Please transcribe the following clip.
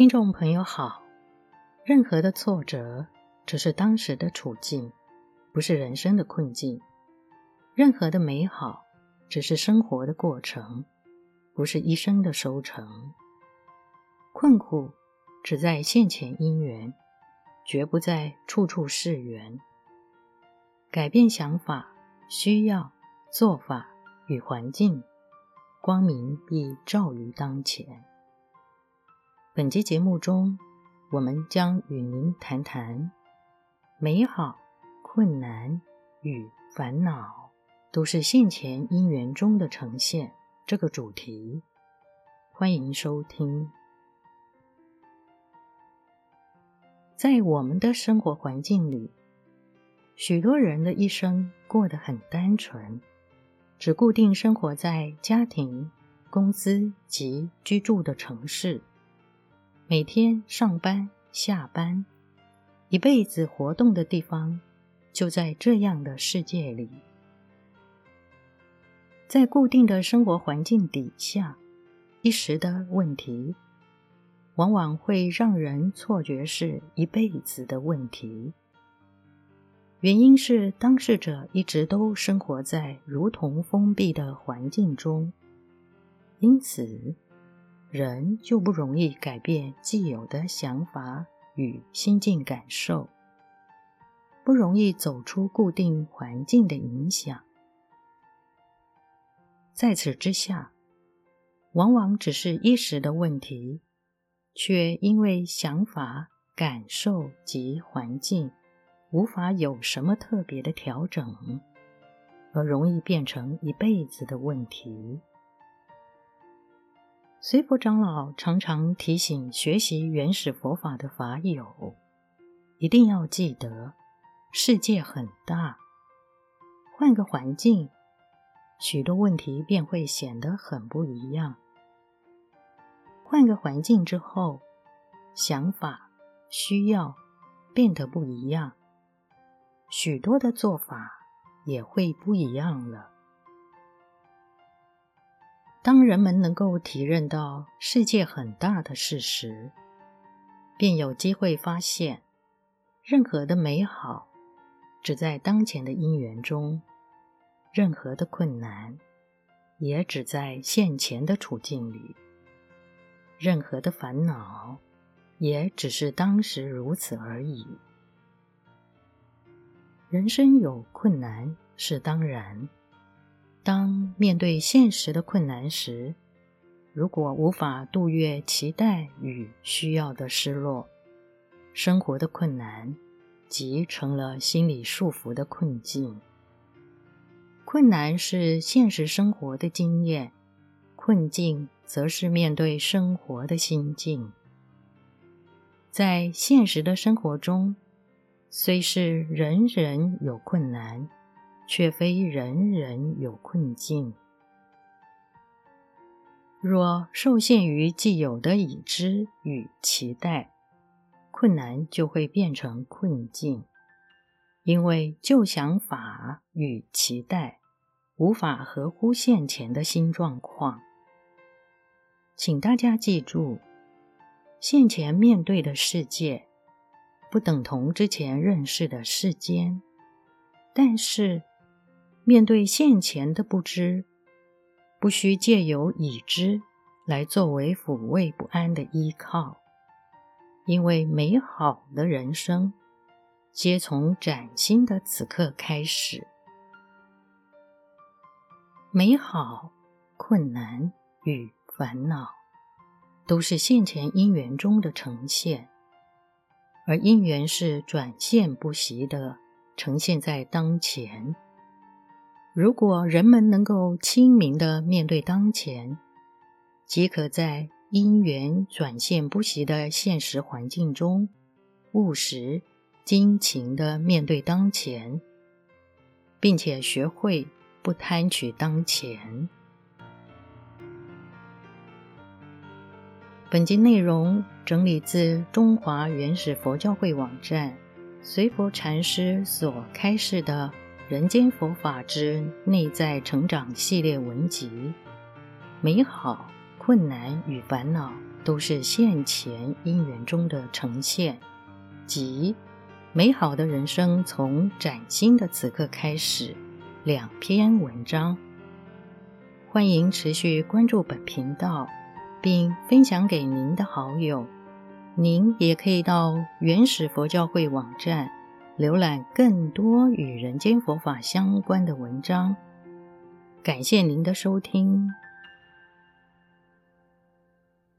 听众朋友好，任何的挫折只是当时的处境，不是人生的困境；任何的美好只是生活的过程，不是一生的收成。困苦只在现前因缘，绝不在处处是缘。改变想法、需要、做法与环境，光明必照于当前。本集节目中，我们将与您谈谈美好、困难与烦恼，都是现前因缘中的呈现这个主题。欢迎收听。在我们的生活环境里，许多人的一生过得很单纯，只固定生活在家庭、公司及居住的城市，每天上班下班，一辈子活动的地方就在这样的世界里。在固定的生活环境底下，一时的问题，往往会让人错觉是一辈子的问题。原因是当事者一直都生活在如同封闭的环境中，因此人就不容易改变既有的想法与心境感受，不容易走出固定环境的影响。在此之下，往往只是一时的问题，却因为想法、感受及环境。无法有什么特别的调整，而容易变成一辈子的问题。随佛长老常常提醒学习原始佛法的法友，一定要记得，世界很大，换个环境，许多问题便会显得很不一样。换个环境之后，想法、需要变得不一样。许多的做法也会不一样了。当人们能够体认到世界很大的事实，便有机会发现，任何的美好只在当前的因缘中，任何的困难也只在现前的处境里，任何的烦恼也只是当时如此而已。人生有困难是当然，当面对现实的困难时，如果无法度越期待与需要的失落，生活的困难即成了心理束缚的困境。困难是现实生活的经验，困境则是面对生活的心境。在现实的生活中，虽是人人有困难，却非人人有困境。若受限于既有的已知与期待，困难就会变成困境，因为旧想法与期待无法合乎现前的新状况。请大家记住，现前面对的世界，不等同之前认识的世间，但是面对现前的不知，不需借由已知来作为抚慰不安的依靠，因为美好的人生皆从崭新的此刻开始。美好、困难与烦恼，都是现前因缘中的呈现。而因缘是转现不息的，呈现在当前。如果人们能够清明的面对当前，即可在因缘转现不息的现实环境中，务实、精勤的面对当前，并且学会不贪取当前。本集内容整理自中华原始佛教会网站随佛禅师所开示的《人间佛法之内在成长》系列文集。美好、困难与烦恼都是现前因缘中的呈现，即美好的人生从崭新的此刻开始。两篇文章，欢迎持续关注本频道，并分享给您的好友。您也可以到原始佛教会网站浏览更多与人间佛法相关的文章。感谢您的收听。